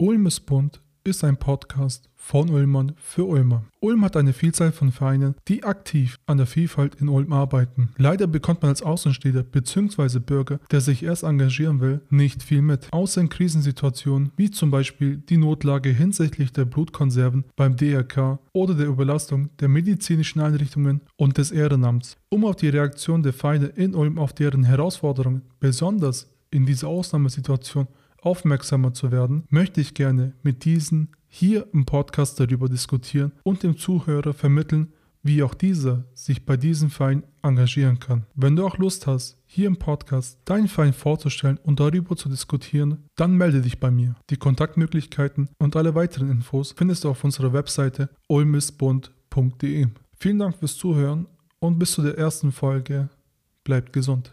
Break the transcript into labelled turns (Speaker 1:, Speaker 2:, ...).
Speaker 1: Ulm ist bunt ist ein Podcast von Ulmern für Ulmer. Ulm hat eine Vielzahl von Vereinen, die aktiv an der Vielfalt in Ulm arbeiten. Leider bekommt man als Außenstehender bzw. Bürger, der sich erst engagieren will, nicht viel mit. Außer in Krisensituationen wie zum Beispiel die Notlage hinsichtlich der Blutkonserven beim DRK oder der Überlastung der medizinischen Einrichtungen und des Ehrenamts. Um auf die Reaktion der Vereine in Ulm auf deren Herausforderungen, besonders in dieser Ausnahmesituation, aufmerksamer zu werden, möchte ich gerne mit diesen hier im Podcast darüber diskutieren und dem Zuhörer vermitteln, wie auch dieser sich bei diesem Verein engagieren kann. Wenn du auch Lust hast, hier im Podcast deinen Verein vorzustellen und darüber zu diskutieren, dann melde dich bei mir. Die Kontaktmöglichkeiten und alle weiteren Infos findest du auf unserer Webseite ulmisbund.de. Vielen Dank fürs Zuhören und bis zu der ersten Folge. Bleibt gesund.